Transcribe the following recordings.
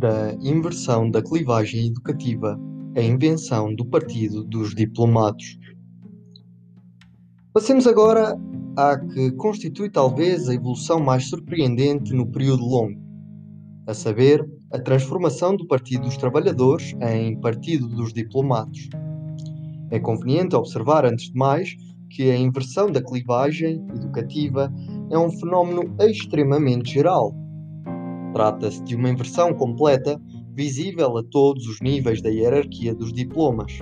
da inversão da clivagem educativa, a invenção do Partido dos Diplomados. Passemos agora à que constitui talvez a evolução mais surpreendente no período longo, a saber, a transformação do Partido dos Trabalhadores em Partido dos Diplomados. É conveniente observar, antes de mais, que a inversão da clivagem educativa é um fenómeno extremamente geral. Trata-se de uma inversão completa, visível a todos os níveis da hierarquia dos diplomas.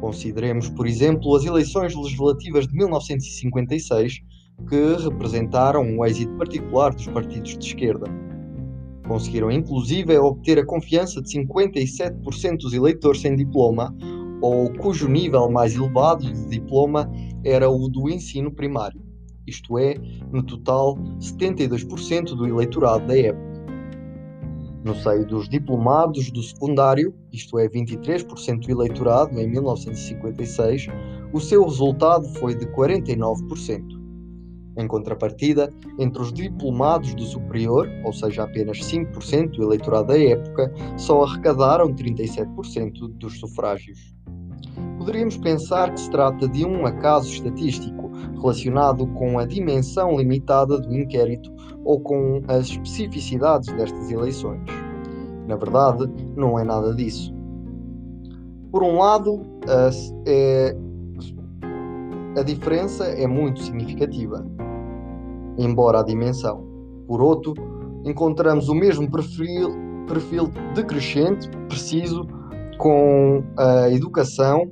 Consideremos, por exemplo, as eleições legislativas de 1956, que representaram o êxito particular dos partidos de esquerda. Conseguiram, inclusive, obter a confiança de 57% dos eleitores sem diploma, ou cujo nível mais elevado de diploma era o do ensino primário, isto é, no total, 72% do eleitorado da época. No seio dos diplomados do secundário, isto é, 23% do eleitorado em 1956, o seu resultado foi de 49%. Em contrapartida, entre os diplomados do superior, ou seja, apenas 5% do eleitorado da época, só arrecadaram 37% dos sufrágios. Poderíamos pensar que se trata de um acaso estatístico relacionado com a dimensão limitada do inquérito ou com as especificidades destas eleições. Na verdade, não é nada disso. Por um lado, a, é, a diferença é muito significativa embora a dimensão. Por outro, encontramos o mesmo perfil, perfil decrescente, preciso, com a educação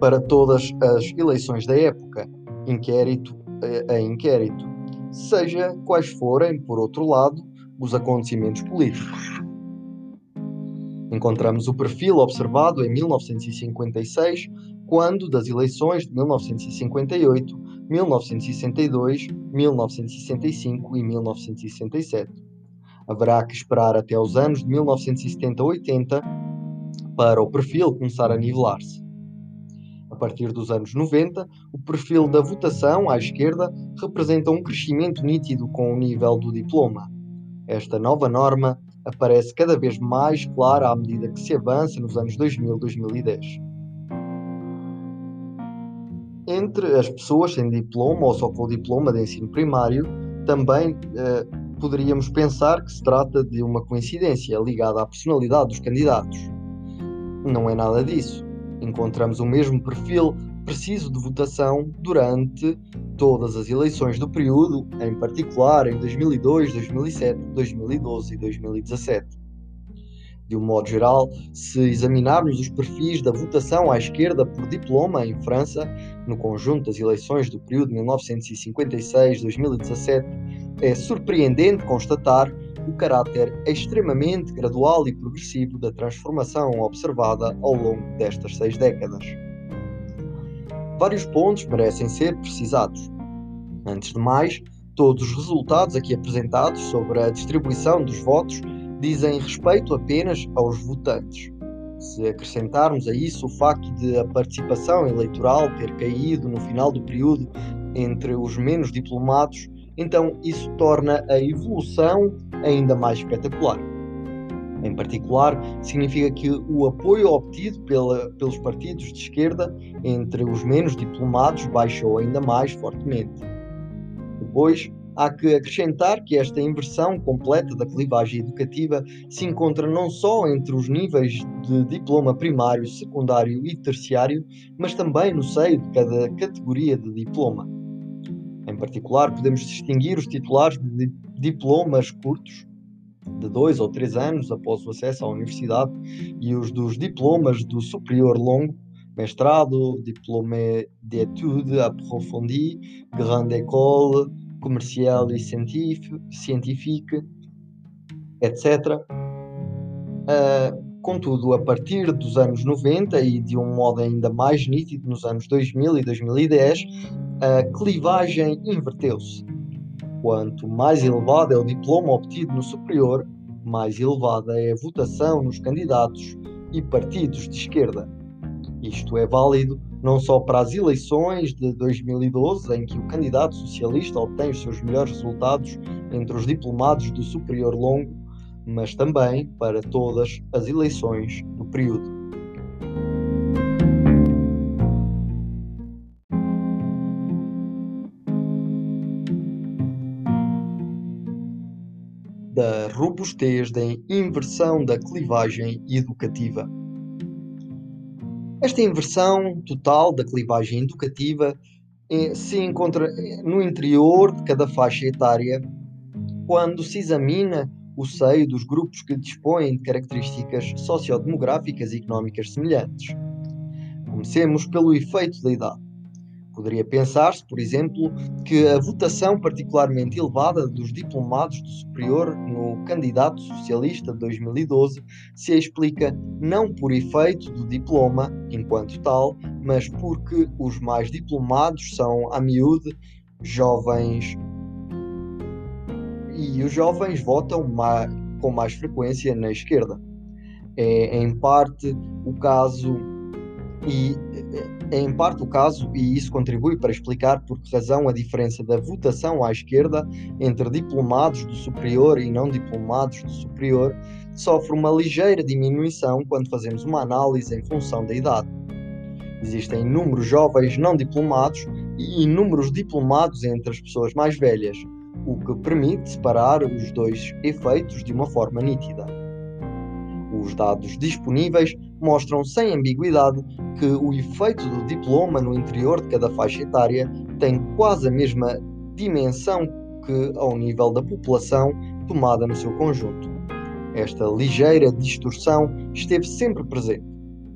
para todas as eleições da época, inquérito a inquérito, seja quais forem, por outro lado, os acontecimentos políticos. Encontramos o perfil observado em 1956, quando das eleições de 1958 1962, 1965 e 1967. Haverá que esperar até os anos de 1970-80 para o perfil começar a nivelar-se. A partir dos anos 90, o perfil da votação à esquerda representa um crescimento nítido com o nível do diploma. Esta nova norma aparece cada vez mais clara à medida que se avança nos anos 2000-2010 entre as pessoas sem diploma ou só com o diploma de ensino primário, também eh, poderíamos pensar que se trata de uma coincidência ligada à personalidade dos candidatos. Não é nada disso. Encontramos o mesmo perfil preciso de votação durante todas as eleições do período, em particular em 2002, 2007, 2012 e 2017. De um modo geral, se examinarmos os perfis da votação à esquerda por diploma em França, no conjunto das eleições do período 1956-2017, é surpreendente constatar o caráter extremamente gradual e progressivo da transformação observada ao longo destas seis décadas. Vários pontos merecem ser precisados. Antes de mais, todos os resultados aqui apresentados sobre a distribuição dos votos dizem respeito apenas aos votantes. Se acrescentarmos a isso o facto de a participação eleitoral ter caído no final do período entre os menos diplomados, então isso torna a evolução ainda mais espetacular. Em particular, significa que o apoio obtido pela, pelos partidos de esquerda entre os menos diplomados baixou ainda mais fortemente. Depois, Há que acrescentar que esta inversão completa da clivagem educativa se encontra não só entre os níveis de diploma primário, secundário e terciário, mas também no seio de cada categoria de diploma. Em particular, podemos distinguir os titulares de diplomas curtos, de dois ou três anos após o acesso à universidade, e os dos diplomas do superior longo, mestrado, diplôme d'études approfondies, grande école, comercial e científica, etc. Uh, ah, contudo, a partir dos anos 90 e de um modo ainda mais nítido nos anos 2000 e 2010, a clivagem inverteu-se. Quanto mais elevado é o diploma obtido no superior, mais elevada é a votação nos candidatos e partidos de esquerda. Isto é válido não só para as eleições de 2012, em que o candidato socialista obtém os seus melhores resultados entre os diplomados do Superior Longo, mas também para todas as eleições do período. Robustez da inversão da clivagem educativa. Esta inversão total da clivagem educativa eh, se encontra eh, no interior de cada faixa etária quando se examina o seio dos grupos que dispõem de características sociodemográficas e económicas semelhantes. Comecemos pelo efeito da idade. Poderia pensar-se, por exemplo, que a votação particularmente elevada dos diplomados do superior no candidato socialista de 2012 se explica não por efeito do diploma enquanto tal, mas porque os mais diplomados são, a miúde, jovens e os jovens votam mais, com mais frequência na esquerda. É em parte o caso e é em parte o caso e isso contribui para explicar por que razão a diferença da votação à esquerda entre diplomados do superior e não diplomados do superior sofre uma ligeira diminuição quando fazemos uma análise em função da idade. Existem inúmeros jovens não diplomados e inúmeros diplomados entre as pessoas mais velhas, o que permite separar os dois efeitos de uma forma nítida. Os dados disponíveis mostram sem ambiguidade que o efeito do diploma no interior de cada faixa etária tem quase a mesma dimensão que ao nível da população tomada no seu conjunto. Esta ligeira distorção esteve sempre presente.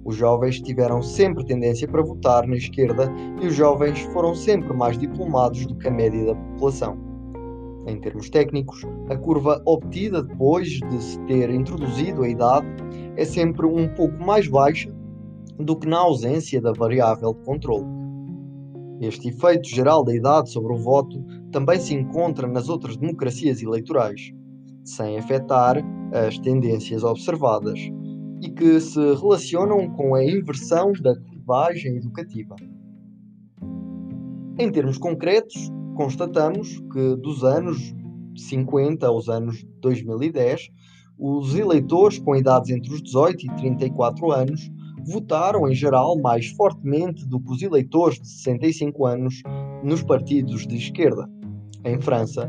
Os jovens tiveram sempre tendência para votar na esquerda e os jovens foram sempre mais diplomados do que a média da população. Em termos técnicos, a curva obtida depois de se ter introduzido a idade é sempre um pouco mais baixa do que na ausência da variável de controle. Este efeito geral da idade sobre o voto também se encontra nas outras democracias eleitorais, sem afetar as tendências observadas e que se relacionam com a inversão da curvagem educativa. Em termos concretos, constatamos que dos anos 50 aos anos 2010, os eleitores com idades entre os 18 e 34 anos votaram em geral mais fortemente do que os eleitores de 65 anos nos partidos de esquerda. Em França,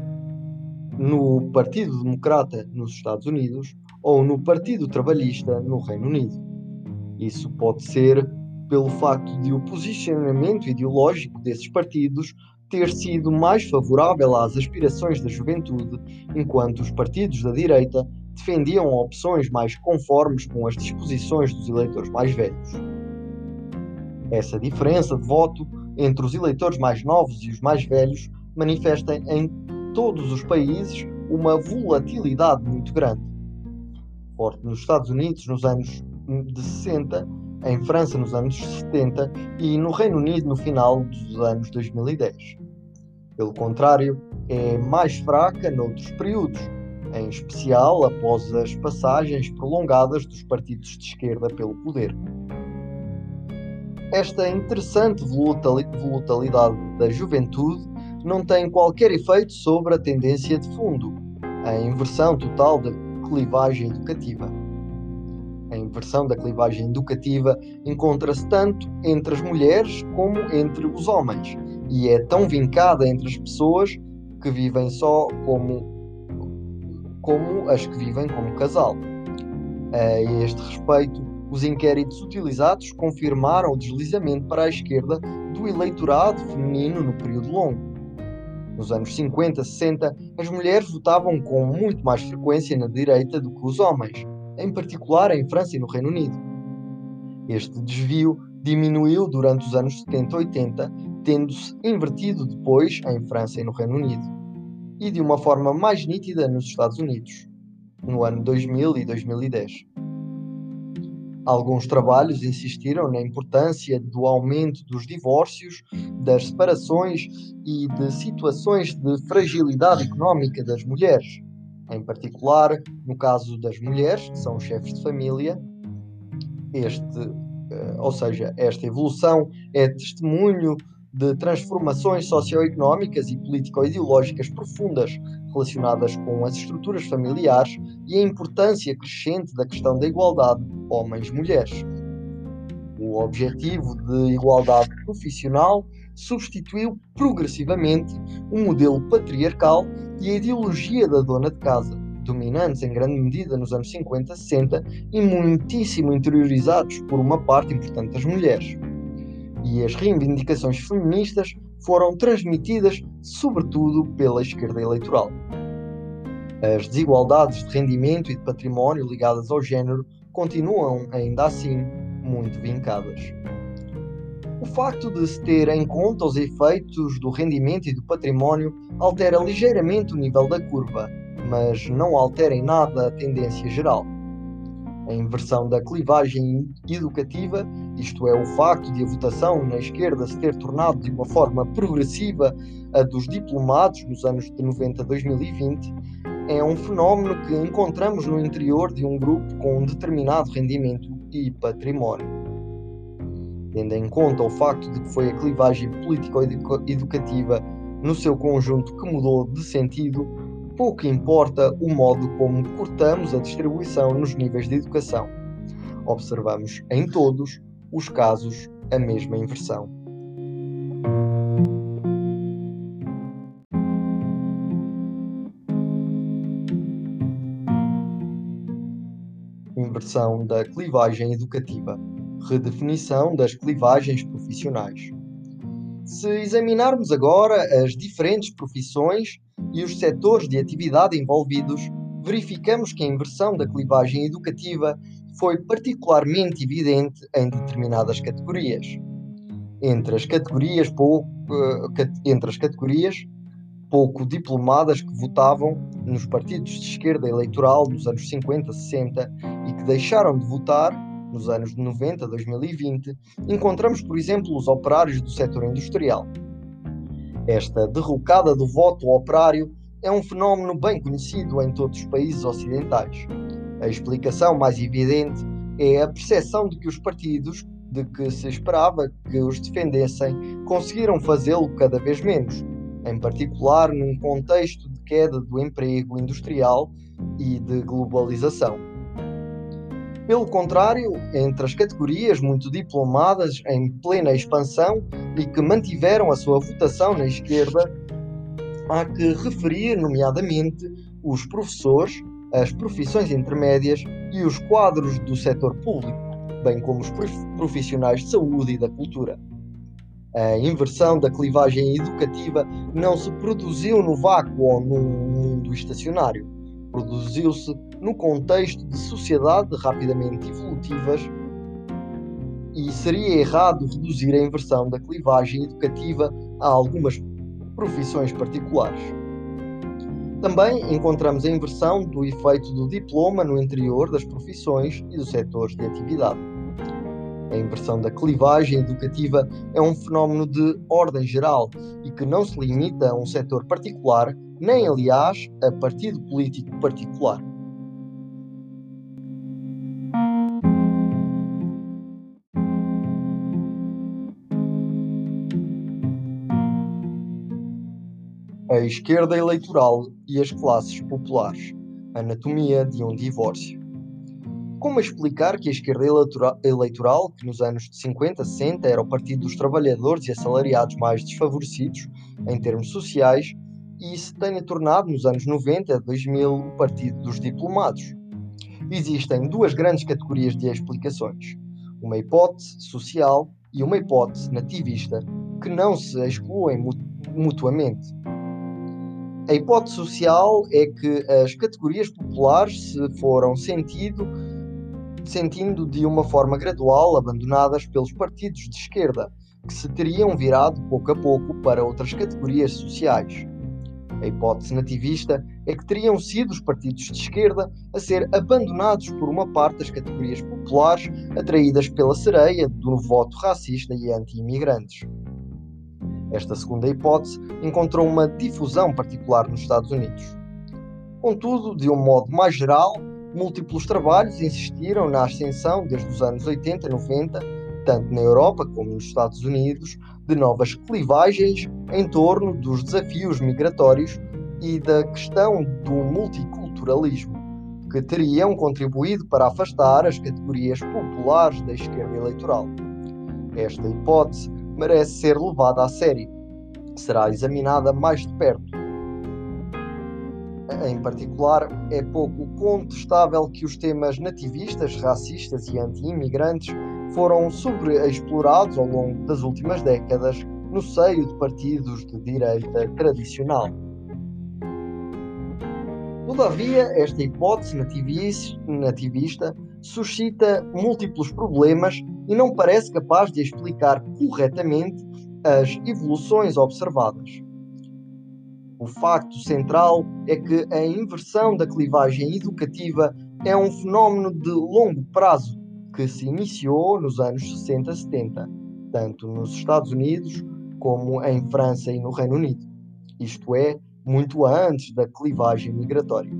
no Partido Democrata nos Estados Unidos ou no Partido Trabalhista no Reino Unido. Isso pode ser pelo facto de o posicionamento ideológico desses partidos ter sido mais favorável às aspirações da juventude, enquanto os partidos da direita defendiam opções mais conformes com as disposições dos eleitores mais velhos. Essa diferença de voto entre os eleitores mais novos e os mais velhos manifesta em todos os países uma volatilidade muito grande. Forte nos Estados Unidos nos anos de 60, em França nos anos 70 e no Reino Unido no final dos anos 2010. Pelo contrário, é mais fraca noutros períodos, em especial após as passagens prolongadas dos partidos de esquerda pelo poder. Esta interessante volatilidade da juventude não tem qualquer efeito sobre a tendência de fundo, a inversão total da clivagem educativa. A inversão da clivagem educativa encontra-se tanto entre as mulheres como entre os homens e é tão vincada entre as pessoas que vivem só como como as que vivem como casal. A este respeito, os inquéritos utilizados confirmaram o deslizamento para a esquerda do eleitorado feminino no período longo. Nos anos 50, 60, as mulheres votavam com muito mais frequência na direita do que os homens, em particular em França e no Reino Unido. Este desvio diminuiu durante os anos 70 e 80, tendo-se invertido depois em França e no Reino Unido e de uma forma mais nítida nos Estados Unidos, no ano 2000 e 2010. Alguns trabalhos insistiram na importância do aumento dos divórcios, das separações e de situações de fragilidade económica das mulheres. Em particular, no caso das mulheres, que são chefes de família, este, eh, ou seja, esta evolução é testemunho de transformações socioeconómicas e político-ideológicas profundas relacionadas com as estruturas familiares e a importância crescente da questão da igualdade homens-mulheres. O objetivo de igualdade profissional substituiu progressivamente o modelo patriarcal e a ideologia da dona de casa, dominantes em grande medida nos anos 50, 60 e muitíssimo interiorizados por uma parte importante das mulheres. E as reivindicações feministas foram transmitidas sobretudo pela esquerda eleitoral. As desigualdades de rendimento e de património ligadas ao género continuam, ainda assim, muito vincadas. O facto de se ter em conta os efeitos do rendimento e do património altera ligeiramente o nível da curva, mas não altera em nada a tendência geral. A inversão da clivagem educativa, isto é, o facto de a votação na esquerda se ter tornado de uma forma progressiva a dos diplomados nos anos de 90 a 2020, é um fenómeno que encontramos no interior de um grupo com um determinado rendimento e património tendo em conta o facto de que foi a clivagem político-educativa no seu conjunto que mudou de sentido, pouco importa o modo como cortamos a distribuição nos níveis de educação. Observamos em todos os casos a mesma inversão. Inversão da clivagem educativa redefinição das clivagens profissionais. Se examinarmos agora as diferentes profissões e os setores de atividade envolvidos, verificamos que a inversão da clivagem educativa foi particularmente evidente em determinadas categorias. Entre as categorias pouco, eh, entre as categorias pouco diplomadas que votavam nos partidos de esquerda eleitoral dos anos 50, 60 e que deixaram de votar nos anos de 90 a 2020, encontramos, por exemplo, os operários do setor industrial. Esta derrocada do voto operário é um fenómeno bem conhecido em todos os países ocidentais. A explicação mais evidente é a percepção de que os partidos, de que se esperava que os defendessem, conseguiram fazê-lo cada vez menos, em particular num contexto de queda do emprego industrial e de globalização. Pelo contrário, entre as categorias muito diplomadas em plena expansão e que mantiveram a sua votação na esquerda, há que referir, nomeadamente, os professores, as profissões intermédias e os quadros do setor público, bem como os profissionais de saúde e da cultura. A inversão da clivagem educativa não se produziu no vácuo ou num mundo estacionário. Produziu-se no contexto de sociedade rapidamente evolutivas e seria errado reduzir a inversão da clivagem educativa a algumas profissões particulares. Também encontramos a inversão do efeito do diploma no interior das profissões e dos setores de atividade. A inversão da clivagem educativa é um fenómeno de ordem geral e que não se limita a um setor particular, nem, aliás, a partido político particular. a esquerda eleitoral e as classes populares. Anatomia de um divórcio. Como explicar que a esquerda eleitoral, que nos anos de 50, 60 era o partido dos trabalhadores e assalariados mais desfavorecidos em termos sociais, e se tenha tornado nos anos 90 a 2000 o partido dos diplomados? Existem duas grandes categorias de explicações: uma hipótese social e uma hipótese nativista, que não se excluem mutuamente. A hipótese social é que as categorias populares se foram sentido, sentindo de uma forma gradual abandonadas pelos partidos de esquerda, que se teriam virado pouco a pouco para outras categorias sociais. A hipótese nativista é que teriam sido os partidos de esquerda a ser abandonados por uma parte das categorias populares atraídas pela sereia do voto racista e anti-imigrantes. Esta segunda hipótese encontrou uma difusão particular nos Estados Unidos. Contudo, de um modo mais geral, múltiplos trabalhos insistiram na ascensão desde os anos 80 e 90, tanto na Europa como nos Estados Unidos, de novas clivagens em torno dos desafios migratórios e da questão do multiculturalismo, que teriam contribuído para afastar as categorias populares da esquerda eleitoral. Esta hipótese merece ser levada a sério. Será examinada mais de perto. Em particular, é pouco contestável que os temas nativistas, racistas e anti-imigrantes foram sobreexplorados ao longo das últimas décadas no seio de partidos de direita tradicional. Todavia, esta hipótese nativista suscita múltiplos problemas e não parece capaz de explicar corretamente as evoluções observadas. O facto central é que a inversão da clivagem educativa é um fenómeno de longo prazo que se iniciou nos anos 60-70, tanto nos Estados Unidos como em França e no Reino Unido, isto é, muito antes da clivagem migratória.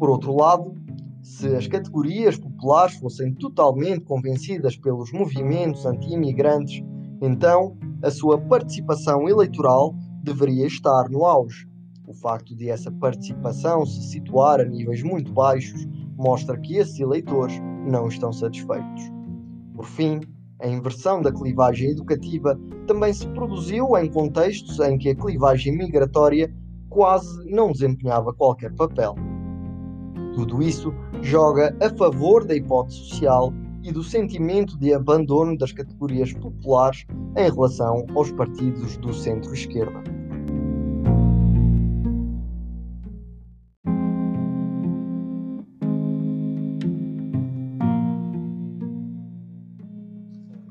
Por outro lado, se as categorias populares fossem totalmente convencidas pelos movimentos anti-imigrantes, então a sua participação eleitoral deveria estar no auge. O facto de essa participação se situar a níveis muito baixos mostra que esses eleitores não estão satisfeitos. Por fim, a inversão da clivagem educativa também se produziu em contextos em que a clivagem migratória quase não desempenhava qualquer papel. Tudo isso joga a favor da hipótese social e do sentimento de abandono das categorias populares em relação aos partidos do centro-esquerda.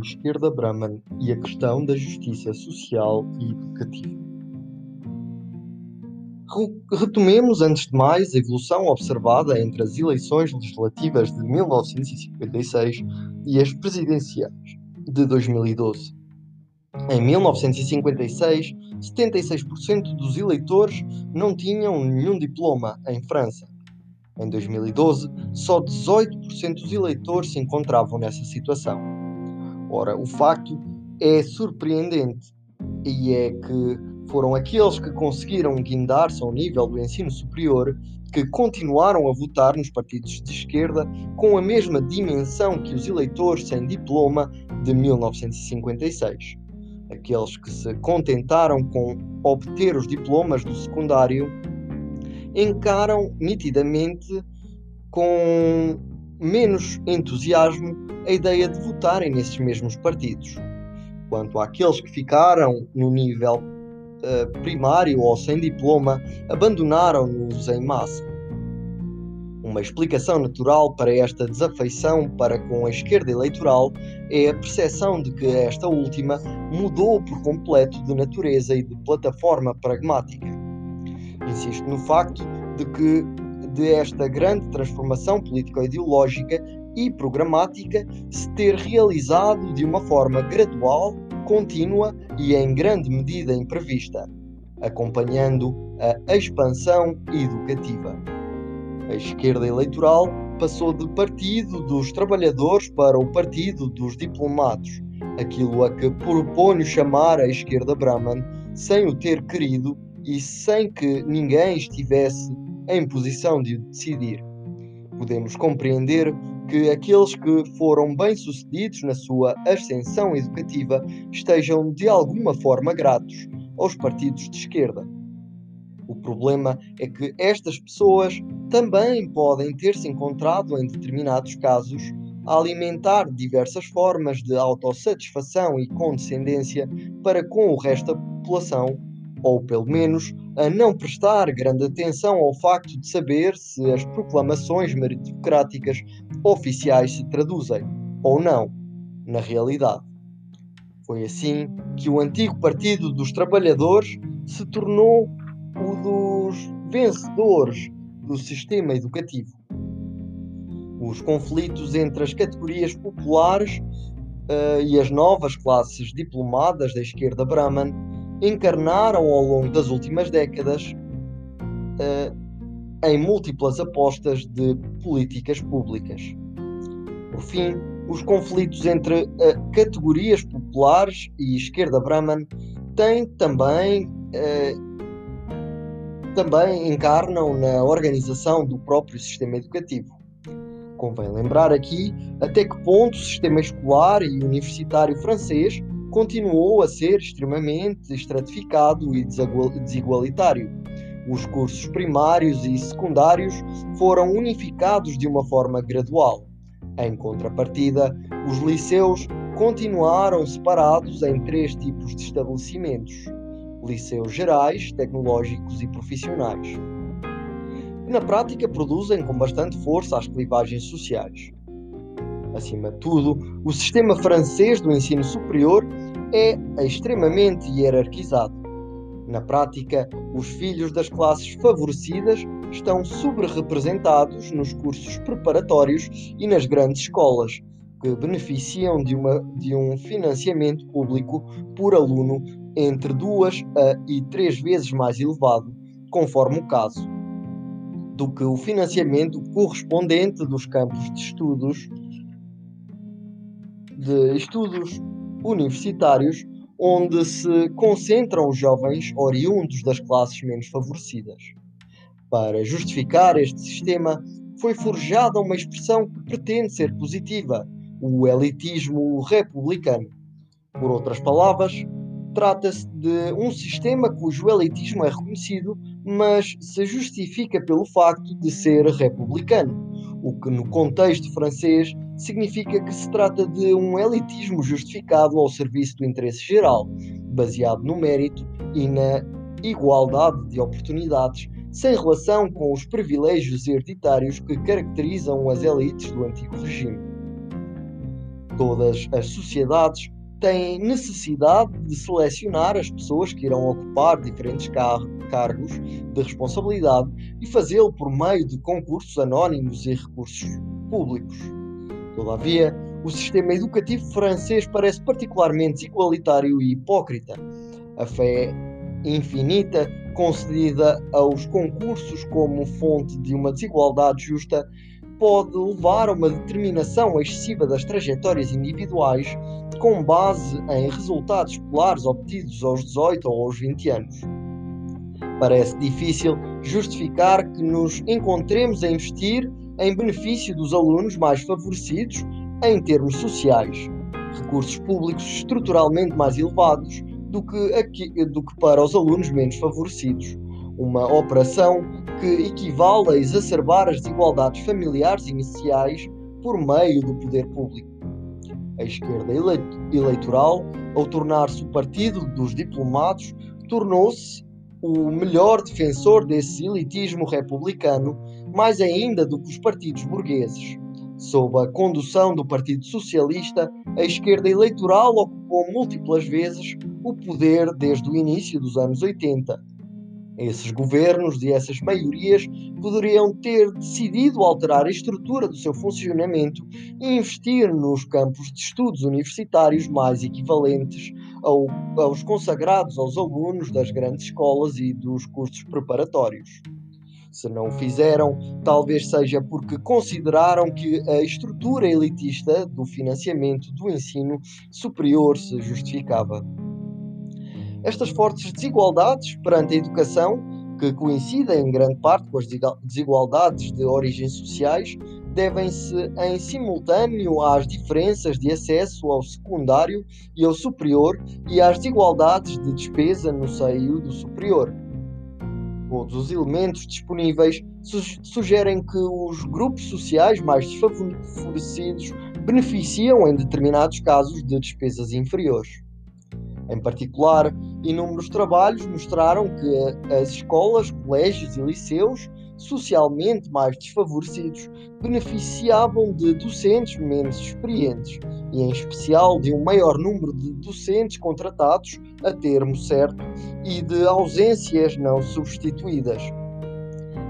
Esquerda Brahman e a questão da justiça social e educativa. Retomemos, antes de mais, a evolução observada entre as eleições legislativas de 1956 e as presidenciais de 2012. Em 1956, 76% dos eleitores não tinham nenhum diploma em França. Em 2012, só 18% dos eleitores se encontravam nessa situação. Ora, o facto é surpreendente e é que foram aqueles que conseguiram guindar-se ao nível do ensino superior que continuaram a votar nos partidos de esquerda com a mesma dimensão que os eleitores sem diploma de 1956. Aqueles que se contentaram com obter os diplomas do secundário encaram nitidamente com menos entusiasmo a ideia de votarem nesses mesmos partidos. Quanto àqueles que ficaram no nível uh, primário ou sem diploma, abandonaram-nos em massa. Uma explicação natural para esta desafeição para com a esquerda eleitoral é a percepção de que esta última mudou por completo de natureza e de plataforma pragmática. Insisto no facto de que de esta grande transformação político-ideológica e programática se ter realizado de uma forma gradual, contínua e em grande medida imprevista, acompanhando a expansão educativa. A esquerda eleitoral passou de partido dos trabalhadores para o partido dos diplomados, aquilo a que proponho chamar a esquerda Brahman, sem o ter querido e sem que ninguém estivesse em posição de decidir. Podemos compreender que aqueles que foram bem-sucedidos na sua ascensão educativa estejam de alguma forma gratos aos partidos de esquerda. O problema é que estas pessoas também podem ter se encontrado em determinados casos a alimentar diversas formas de autossatisfação e condescendência para com o resto da população, ou pelo menos a não prestar grande atenção ao facto de saber se as proclamações meritocráticas oficiais se traduzem, ou não, na realidade. Foi assim que o antigo Partido dos Trabalhadores se tornou o dos vencedores do sistema educativo. Os conflitos entre as categorias populares uh, e as novas classes diplomadas da esquerda Brahman encarnaram ao longo das últimas décadas uh, em múltiplas apostas de políticas públicas. Por fim, Os conflitos entre uh, categorias populares e esquerda Brahman têm também, uh, também encarnam na organização do próprio sistema educativo. Convém lembrar aqui até que ponto o sistema escolar e universitário francês continuou a ser extremamente estratificado e desigualitário. Os cursos primários e secundários foram unificados de uma forma gradual. Em contrapartida, os liceus continuaram separados em três tipos de estabelecimentos: liceus gerais, tecnológicos e profissionais, na prática produzem com bastante força as clivagens sociais. Acima de tudo, o sistema francês do ensino superior é extremamente hierarquizado. Na prática, os filhos das classes favorecidas estão subrepresentados nos cursos preparatórios e nas grandes escolas, que beneficiam de, uma, de um financiamento público por aluno entre duas a e três vezes mais elevado, conforme o caso, do que o financiamento correspondente dos campos de estudos de estudos universitários onde se concentram os jovens oriundos das classes menos favorecidas. Para justificar este sistema, foi forjada uma expressão que pretende ser positiva, o elitismo republicano. Por outras palavras, trata-se de um sistema cujo elitismo é reconhecido, mas se justifica pelo facto de ser republicano, o que no contexto francês significa que se trata de um elitismo justificado ao serviço do interesse geral, baseado no mérito e na igualdade de oportunidades, sem relação com os privilégios hereditários que caracterizam as elites do antigo regime. Todas as sociedades têm necessidade de selecionar as pessoas que irão ocupar diferentes car cargos de responsabilidade e fazê-lo por meio de concursos anónimos e recursos públicos. Todavia, o sistema educativo francês parece particularmente igualitário e hipócrita. A fé infinita concedida aos concursos como fonte de uma desigualdade justa pode levar a uma determinação excessiva das trajetórias individuais com base em resultados escolares obtidos aos 18 ou aos 20 anos. Parece difícil justificar que nos encontremos a investir em benefício dos alunos mais favorecidos em termos sociais, recursos públicos estruturalmente mais elevados do que, aqui, do que para os alunos menos favorecidos. Uma operação que equivale a exacerbar as desigualdades familiares iniciais por meio do poder público. A esquerda eleitoral, ao tornar-se o partido dos diplomados, tornou-se o melhor defensor desse elitismo republicano, mais ainda do que os partidos burgueses. Sob a condução do Partido Socialista, a esquerda eleitoral ocupou múltiplas vezes o poder desde o início dos anos 80. Esses governos e essas maiorias poderiam ter decidido alterar a estrutura do seu funcionamento e investir nos campos de estudos universitários mais equivalentes ao, aos consagrados aos alunos das grandes escolas e dos cursos preparatórios. Se não o fizeram, talvez seja porque consideraram que a estrutura elitista do financiamento do ensino superior se justificava. Estas fortes desigualdades perante a educação, que coincidem em grande parte com as desigualdades de origens sociais, devem-se em simultâneo às diferenças de acesso ao secundário e ao superior e às desigualdades de despesa no seio do superior. Todos os elementos disponíveis sugerem que os grupos sociais mais desfavorecidos beneficiam em determinados casos de despesas inferiores. Em particular, inúmeros trabalhos mostraram que as escolas, colégios e liceus socialmente mais desfavorecidos beneficiavam de docentes menos experientes e, em especial, de um maior número de docentes contratados a termo certo e de ausências não substituídas.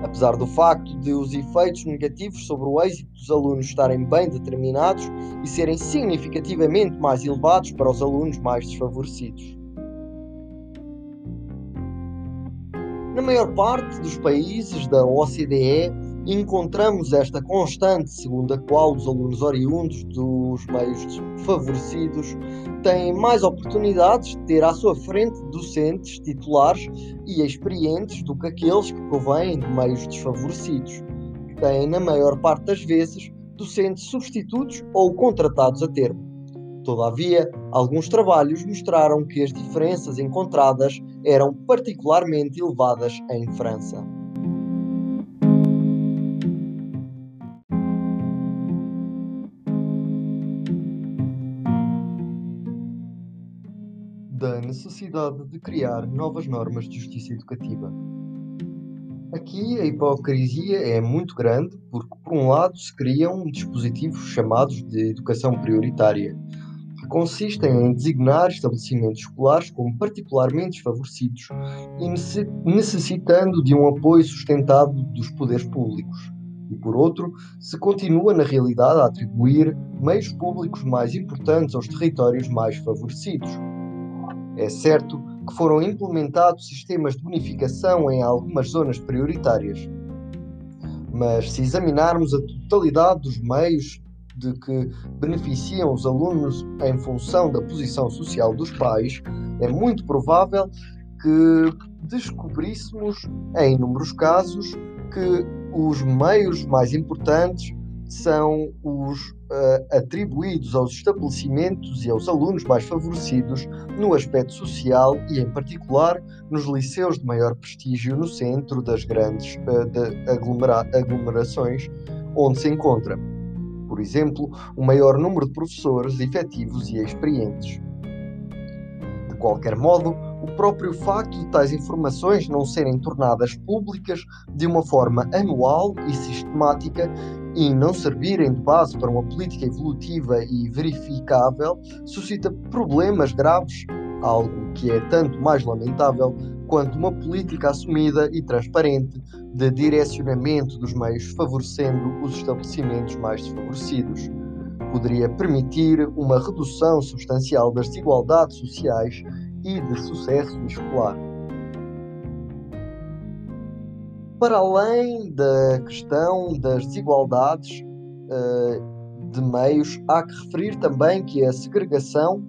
Apesar do facto de os efeitos negativos sobre o êxito dos alunos estarem bem determinados e serem significativamente mais elevados para os alunos mais desfavorecidos. Na maior parte dos países da OCDE encontramos esta constante segundo a qual os alunos oriundos dos meios favorecidos têm mais oportunidades de ter à sua frente docentes titulares e experientes do que aqueles que provêm de meios desfavorecidos, que têm, na maior parte das vezes, docentes substitutos ou contratados a termo. Todavia, alguns trabalhos mostraram que as diferenças encontradas eram particularmente elevadas em França. Da necessidade de criar novas normas de justiça educativa. Aqui a hipocrisia é muito grande porque, por um lado, se criam dispositivos chamados de educação prioritária, consistem em designar estabelecimentos escolares como particularmente desfavorecidos e necessitando de um apoio sustentado dos poderes públicos. E, por outro, se continua na realidade a atribuir meios públicos mais importantes aos territórios mais favorecidos. É certo que foram implementados sistemas de bonificação em algumas zonas prioritárias. Mas se examinarmos a totalidade dos meios de que beneficiam os alunos em função da posição social dos pais, é muito provável que descobríssemos, em inúmeros casos, que os meios mais importantes são os uh, atribuídos aos estabelecimentos e aos alunos mais favorecidos no aspecto social e, em particular, nos liceus de maior prestígio no centro das grandes uh, aglomera aglomerações onde se encontra. Por exemplo, o maior número de professores efetivos e experientes. De qualquer modo, o próprio facto de tais informações não serem tornadas públicas de uma forma anual e sistemática e não servirem de base para uma política evolutiva e verificável suscita problemas graves, algo que é tanto mais lamentável quanto uma política assumida e transparente de direcionamento dos meios favorecendo os estabelecimentos mais desfavorecidos. Poderia permitir uma redução substancial das desigualdades sociais e de sucesso escolar. Para além da questão das desigualdades uh, de meios, há que referir também que a segregação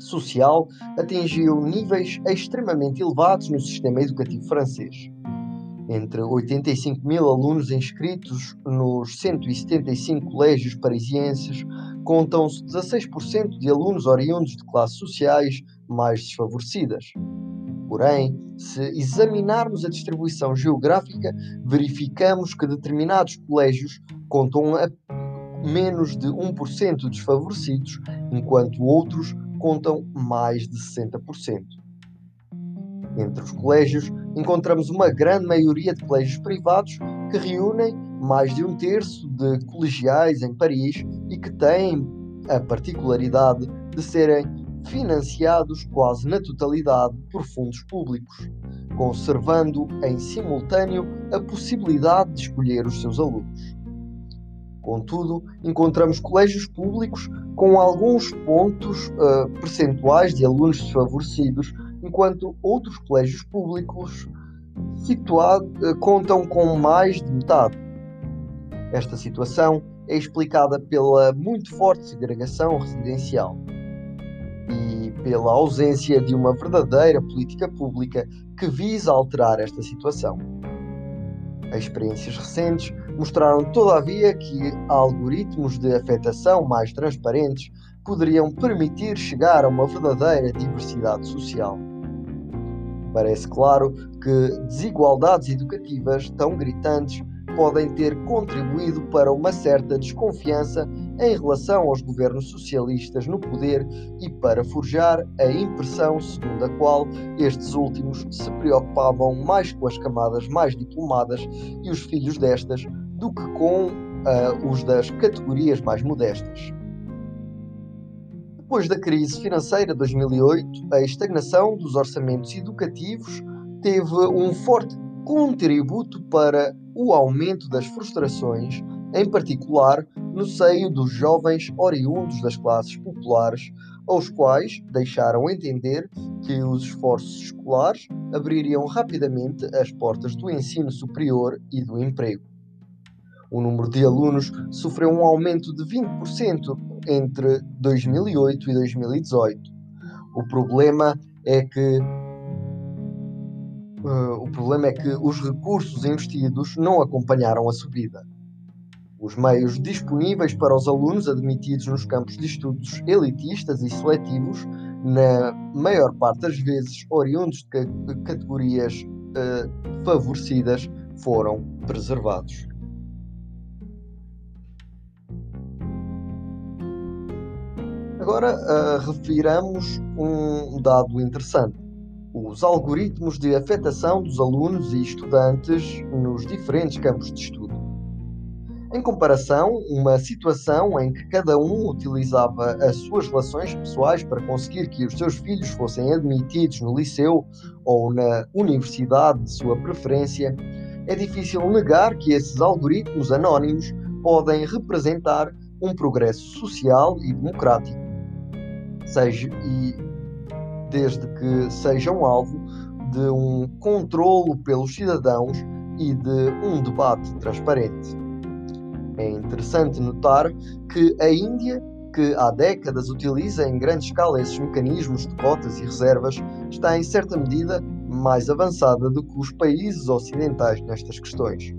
social atingiu níveis extremamente elevados no sistema educativo francês. Entre 85 mil alunos inscritos nos 175 colégios parisienses, contam-se 16% de alunos oriundos de classes sociais mais desfavorecidas. Porém, se examinarmos a distribuição geográfica, verificamos que determinados colégios contam menos de 1% desfavorecidos, enquanto outros contam mais de 60%. Entre os colégios, encontramos uma grande maioria de colégios privados que reúnem mais de um terço de colegiais em Paris e que têm a particularidade de serem financiados quase na totalidade por fundos públicos, conservando em simultâneo a possibilidade de escolher os seus alunos. Contudo, encontramos colégios públicos com alguns pontos uh, percentuais de alunos desfavorecidos, enquanto outros colégios públicos situado, uh, contam com mais de metade. Esta situação é explicada pela muito forte segregação residencial e pela ausência de uma verdadeira política pública que visa alterar esta situação. As experiências recentes mostraram, todavia, que algoritmos de afetação mais transparentes poderiam permitir chegar a uma verdadeira diversidade social. Parece claro que desigualdades educativas tão gritantes podem ter contribuído para uma certa desconfiança em relação aos governos socialistas no poder e para forjar a impressão segundo a qual estes últimos se preocupavam mais com as camadas mais diplomadas e os filhos destas do que com uh, os das categorias mais modestas. Depois da crise financeira de 2008, a estagnação dos orçamentos educativos teve um forte contributo para o aumento das frustrações, em particular no seio dos jovens oriundos das classes populares, aos quais deixaram entender que os esforços escolares abririam rapidamente as portas do ensino superior e do emprego. O número de alunos sofreu um aumento de 20% entre 2008 e 2018. O problema é que uh, o problema é que os recursos investidos não acompanharam a subida. Os meios disponíveis para os alunos admitidos nos campos de estudos elitistas e seletivos, na maior parte das vezes oriundos de categorias uh, favorecidas, foram preservados. Agora uh, refiramos um dado interessante: os algoritmos de afetação dos alunos e estudantes nos diferentes campos de estudo. Em comparação, uma situação em que cada um utilizava as suas relações pessoais para conseguir que os seus filhos fossem admitidos no liceu ou na universidade de sua preferência, é difícil negar que esses algoritmos anónimos podem representar um progresso social e democrático seja, e desde que sejam alvo de um controlo pelos cidadãos e de um debate transparente. É interessante notar que a Índia, que há décadas utiliza em grande escala esses mecanismos de cotas e reservas, está em certa medida mais avançada do que os países ocidentais nestas questões.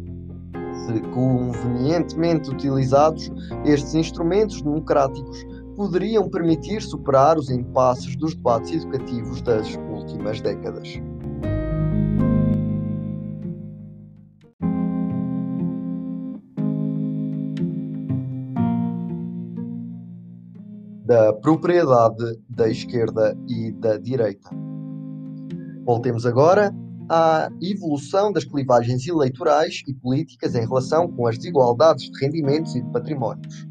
Se convenientemente utilizados, estes instrumentos democráticos poderiam permitir superar os impasses dos debates educativos das últimas décadas. Da propriedade da esquerda e da direita. Voltemos agora à evolução das clivagens eleitorais e políticas em relação com as desigualdades de rendimentos e de patrimónios.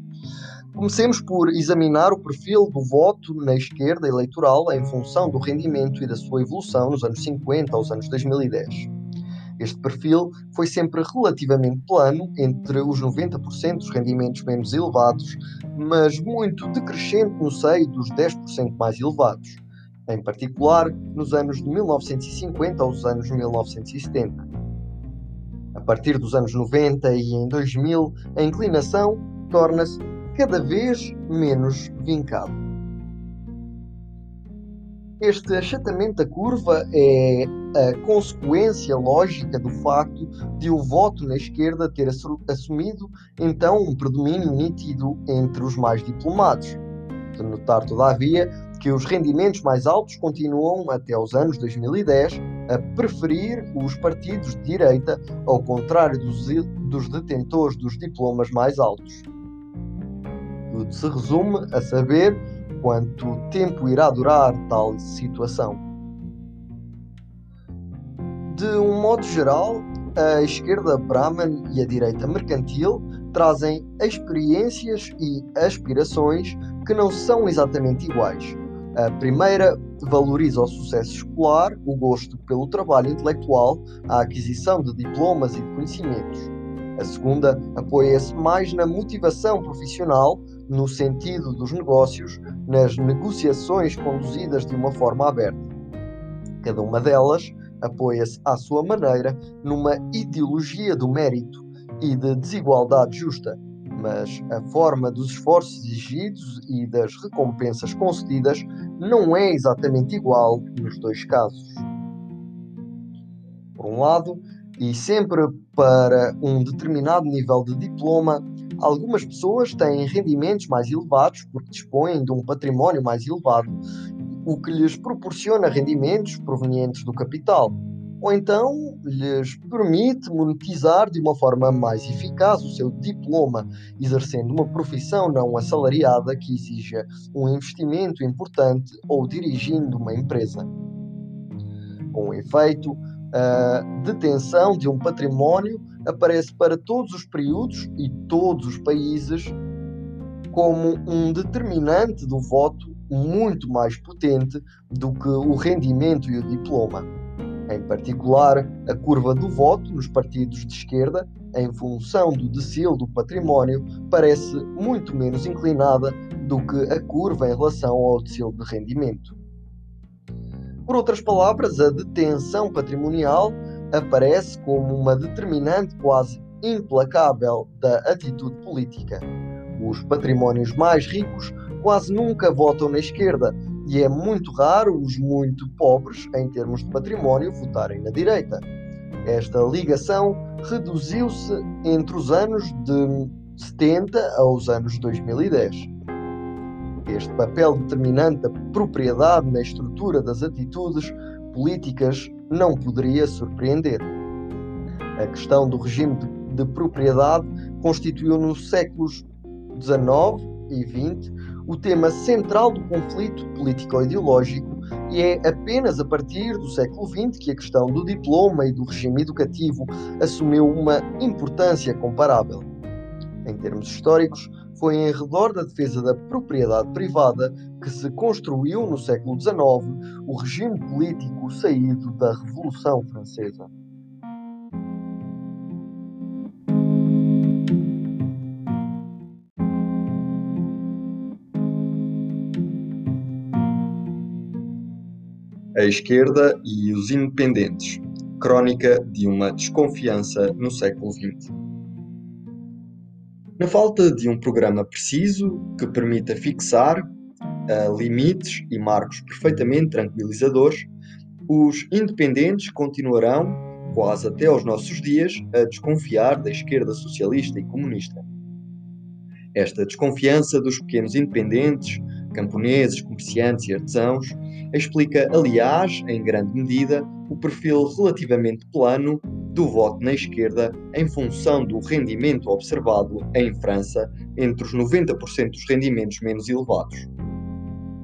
Comecemos por examinar o perfil do voto na esquerda eleitoral em função do rendimento e da sua evolução nos anos 50 aos anos 2010. Este perfil foi sempre relativamente plano, entre os 90% dos rendimentos menos elevados, mas muito decrescente no seio dos 10% mais elevados, em particular nos anos de 1950 aos anos 1970. A partir dos anos 90 e em 2000, a inclinação torna-se cada vez menos vincado. Este achatamento da curva é a consequência lógica do facto de o voto na esquerda ter assumido então um predomínio nítido entre os mais diplomados. De notar, todavia, que os rendimentos mais altos continuam, até os anos 2010, a preferir os partidos de direita, ao contrário dos, dos detentores dos diplomas mais altos. Tudo se resume a saber quanto tempo irá durar tal situação. De um modo geral, a esquerda Brahman e a direita mercantil trazem experiências e aspirações que não são exatamente iguais. A primeira valoriza o sucesso escolar, o gosto pelo trabalho intelectual, a aquisição de diplomas e de conhecimentos. A segunda apoia-se mais na motivação profissional, no sentido dos negócios, nas negociações conduzidas de uma forma aberta. Cada uma delas apoia-se à sua maneira numa ideologia do mérito e de desigualdade justa, mas a forma dos esforços exigidos e das recompensas concedidas não é exatamente igual nos dois casos. Por um lado, e sempre para um determinado nível de diploma, Algumas pessoas têm rendimentos mais elevados porque dispõem de um património mais elevado, o que lhes proporciona rendimentos provenientes do capital, ou então lhes permite monetizar de uma forma mais eficaz o seu diploma, exercendo uma profissão não assalariada que exija um investimento importante ou dirigindo uma empresa. Com efeito, a detenção de um património aparece para todos os períodos e todos os países como um determinante do voto muito mais potente do que o rendimento e o diploma. Em particular, a curva do voto nos partidos de esquerda, em função do decil do património, parece muito menos inclinada do que a curva em relação ao decil de rendimento. Por outras palavras, a detenção patrimonial aparece como uma determinante quase implacável da atitude política. Os patrimónios mais ricos quase nunca votam na esquerda e é muito raro os muito pobres, em termos de património, votarem na direita. Esta ligação reduziu-se entre os anos de 70 aos anos 2010. Este papel determinante da propriedade na estrutura das atitudes políticas não poderia surpreender. A questão do regime de, de propriedade constituiu nos séculos XIX e XX o tema central do conflito político-ideológico e é apenas a partir do século XX que a questão do diploma e do regime educativo assumiu uma importância comparável. Em termos históricos, foi em redor da defesa da propriedade privada que se construiu no século XIX o regime político saído da Revolução Francesa. A esquerda e os independentes. Crónica de uma desconfiança no século XX. Na falta de um programa preciso que permita fixar uh, limites e marcos perfeitamente tranquilizadores, os independentes continuarão, quase até aos nossos dias, a desconfiar da esquerda socialista e comunista. Esta desconfiança dos pequenos independentes, camponeses, comerciantes e artesãos, explica, aliás, em grande medida, o perfil relativamente plano do voto na esquerda em função do rendimento observado em França entre os 90% dos rendimentos menos elevados.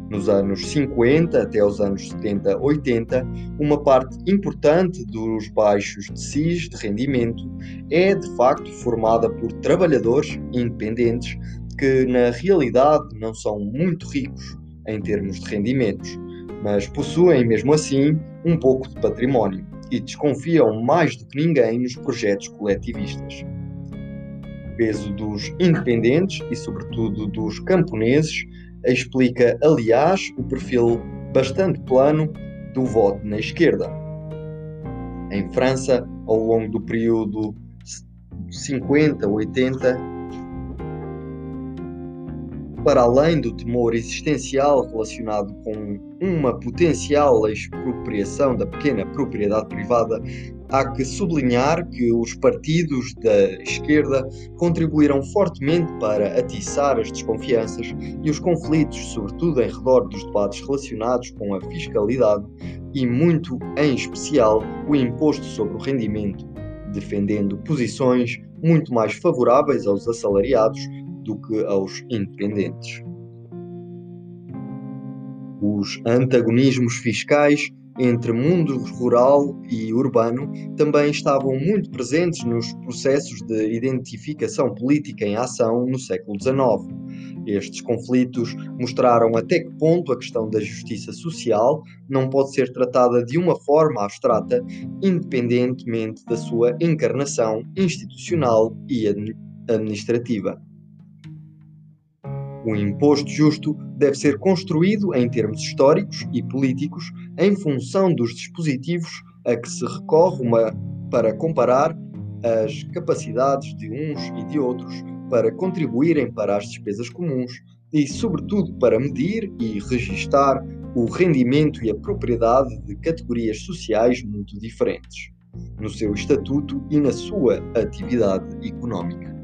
Nos anos 50 até os anos 70, 80, uma parte importante dos baixos decis de rendimento é de facto formada por trabalhadores independentes que na realidade não são muito ricos em termos de rendimentos, mas possuem mesmo assim um pouco de património e desconfiam mais do que ninguém nos projetos coletivistas. O peso dos independentes e, sobretudo, dos camponeses explica, aliás, o perfil bastante plano do voto na esquerda. Em França, ao longo do período 50-80, para além do temor existencial relacionado com uma potencial expropriação da pequena propriedade privada, há que sublinhar que os partidos da esquerda contribuíram fortemente para atiçar as desconfianças e os conflitos, sobretudo em redor dos debates relacionados com a fiscalidade e, muito em especial, o imposto sobre o rendimento, defendendo posições muito mais favoráveis aos assalariados do que aos independentes. Os antagonismos fiscais entre mundo rural e urbano também estavam muito presentes nos processos de identificação política em ação no século XIX. Estes conflitos mostraram até que ponto a questão da justiça social não pode ser tratada de uma forma abstrata, independentemente da sua encarnação institucional e administrativa. O imposto justo deve ser construído em termos históricos e políticos em função dos dispositivos a que se recorre uma, para comparar as capacidades de uns e de outros para contribuírem para as despesas comuns e, sobretudo, para medir e registar o rendimento e a propriedade de categorias sociais muito diferentes, no seu estatuto e na sua atividade económica.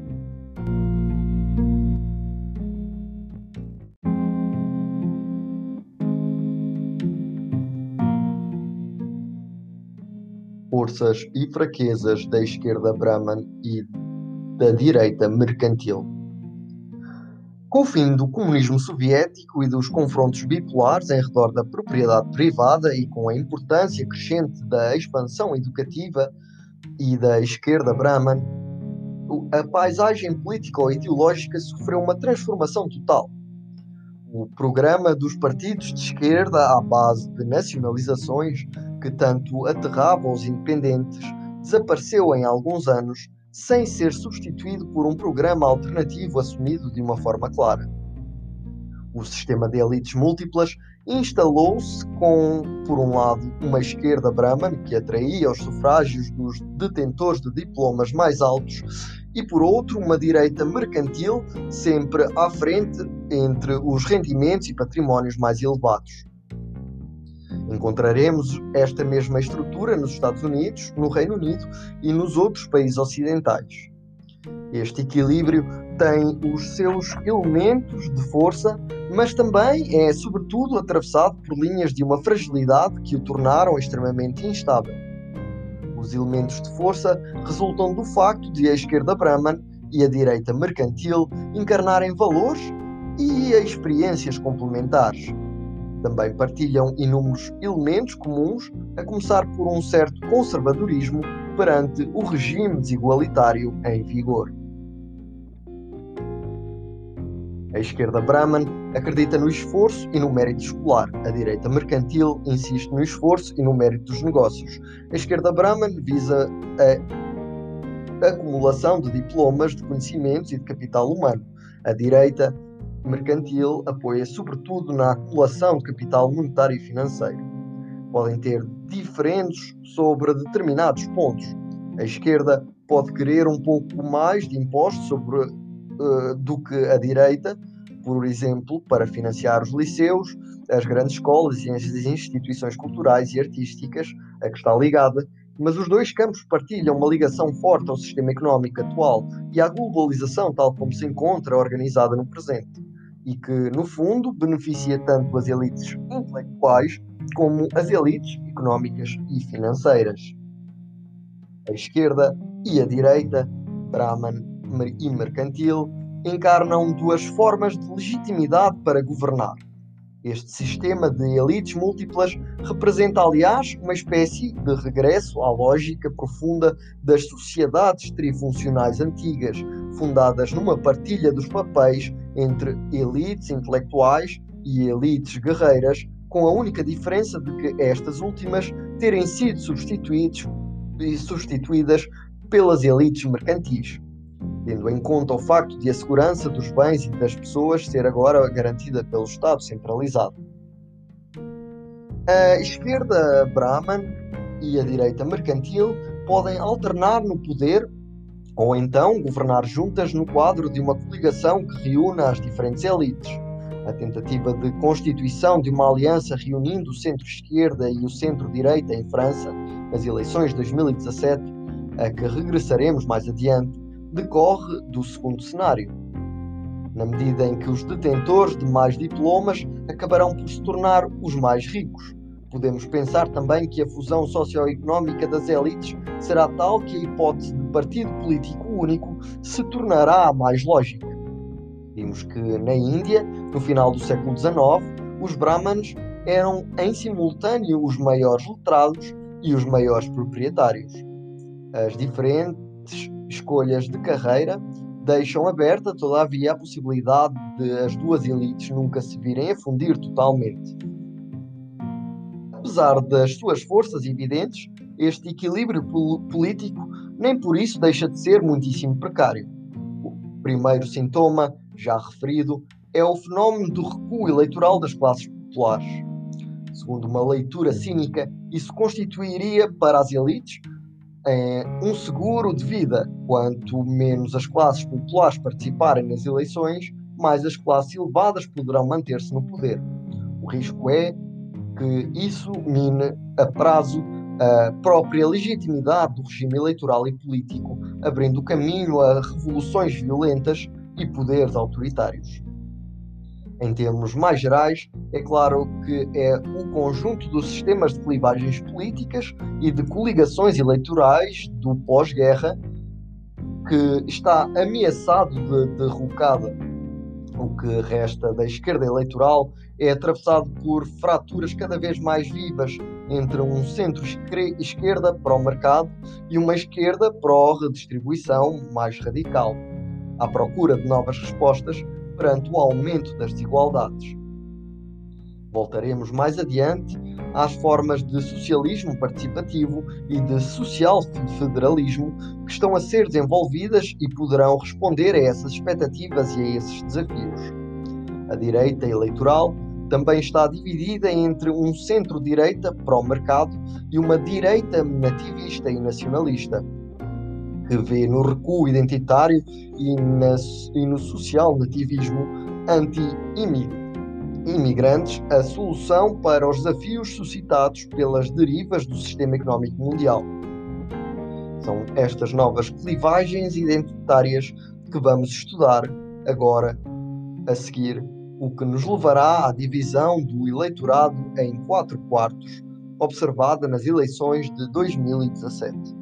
Forças e fraquezas da esquerda Brahman e da direita mercantil. Com o fim do comunismo soviético e dos confrontos bipolares em redor da propriedade privada e com a importância crescente da expansão educativa e da esquerda Brahman, a paisagem político-ideológica sofreu uma transformação total. O programa dos partidos de esquerda, à base de nacionalizações, que tanto aterrava os independentes, desapareceu em alguns anos, sem ser substituído por um programa alternativo assumido de uma forma clara. O sistema de elites múltiplas instalou-se com, por um lado, uma esquerda Brahman, que atraía os sufrágios dos detentores de diplomas mais altos, e por outro, uma direita mercantil, sempre à frente entre os rendimentos e patrimónios mais elevados. Encontraremos esta mesma estrutura nos Estados Unidos, no Reino Unido e nos outros países ocidentais. Este equilíbrio tem os seus elementos de força, mas também é, sobretudo, atravessado por linhas de uma fragilidade que o tornaram extremamente instável. Os elementos de força resultam do facto de a esquerda Brahman e a direita mercantil encarnarem valores e experiências complementares. Também partilham inúmeros elementos comuns, a começar por um certo conservadorismo perante o regime desigualitário em vigor. A esquerda Brahman acredita no esforço e no mérito escolar. A direita mercantil insiste no esforço e no mérito dos negócios. A esquerda Brahman visa a acumulação de diplomas, de conhecimentos e de capital humano. A direita mercantil apoia sobretudo na acumulação de capital monetário e financeiro. Podem ter diferentes sobre determinados pontos. A esquerda pode querer um pouco mais de impostos sobre uh, do que a direita, por exemplo, para financiar os liceus, as grandes escolas e as instituições culturais e artísticas a que está ligada, mas os dois campos partilham uma ligação forte ao sistema económico atual e à globalização tal como se encontra organizada no presente e que, no fundo, beneficia tanto as elites intelectuais como as elites económicas e financeiras. A esquerda e a direita, Brahman e mercantil, encarnam duas formas de legitimidade para governar. Este sistema de elites múltiplas representa, aliás, uma espécie de regresso à lógica profunda das sociedades trifuncionais antigas, fundadas numa partilha dos papéis entre elites intelectuais e elites guerreiras, com a única diferença de que estas últimas terem sido substituídas pelas elites mercantis tendo em conta o facto de a segurança dos bens e das pessoas ser agora garantida pelo Estado centralizado. A esquerda Brahman e a direita mercantil podem alternar no poder ou então governar juntas no quadro de uma coligação que reúna as diferentes elites. A tentativa de constituição de uma aliança reunindo o centro-esquerda e o centro-direita em França, nas eleições de 2017, a que regressaremos mais adiante, decorre do segundo cenário. Na medida em que os detentores de mais diplomas acabarão por se tornar os mais ricos, podemos pensar também que a fusão socioeconómica das elites será tal que a hipótese de partido político único se tornará a mais lógica. Vimos que na Índia, no final do século XIX, os brahmanes eram em simultâneo os maiores letrados e os maiores proprietários. As diferentes escolhas de carreira deixam aberta, todavia, a possibilidade de as duas elites nunca se virem a fundir totalmente. Apesar das suas forças evidentes, este equilíbrio político nem por isso deixa de ser muitíssimo precário. O primeiro sintoma, já referido, é o fenómeno do recuo eleitoral das classes populares. Segundo uma leitura cínica, isso constituiria para as elites é, um seguro de vida. Quanto menos as classes populares participarem nas eleições, mais as classes elevadas poderão manter-se no poder. O risco é que isso mine a prazo a própria legitimidade do regime eleitoral e político, abrindo caminho a revoluções violentas e poderes autoritários. Em termos mais gerais, é claro que é o conjunto dos sistemas de clivagens políticas e de coligações eleitorais do pós-guerra que está ameaçado de derrocada. O que resta da esquerda eleitoral é atravessado por fraturas cada vez mais vivas entre um centro-esquerda para o mercado e uma esquerda pró-redistribuição mais radical, à procura de novas respostas perante o aumento das desigualdades. Voltaremos mais adiante às formas de socialismo participativo e de social-federalismo que estão a ser desenvolvidas e poderão responder a essas expectativas e a esses desafios. A direita eleitoral também está dividida entre um centro-direita pró-mercado e uma direita nativista e nacionalista, que vê no recuo identitário e, e no social nativismo anti-imigrantes a solução para os desafios suscitados pelas derivas do sistema económico mundial. São estas novas clivagens identitárias que vamos estudar agora a seguir, o que nos levará à divisão do eleitorado em quatro quartos, observada nas eleições de 2017.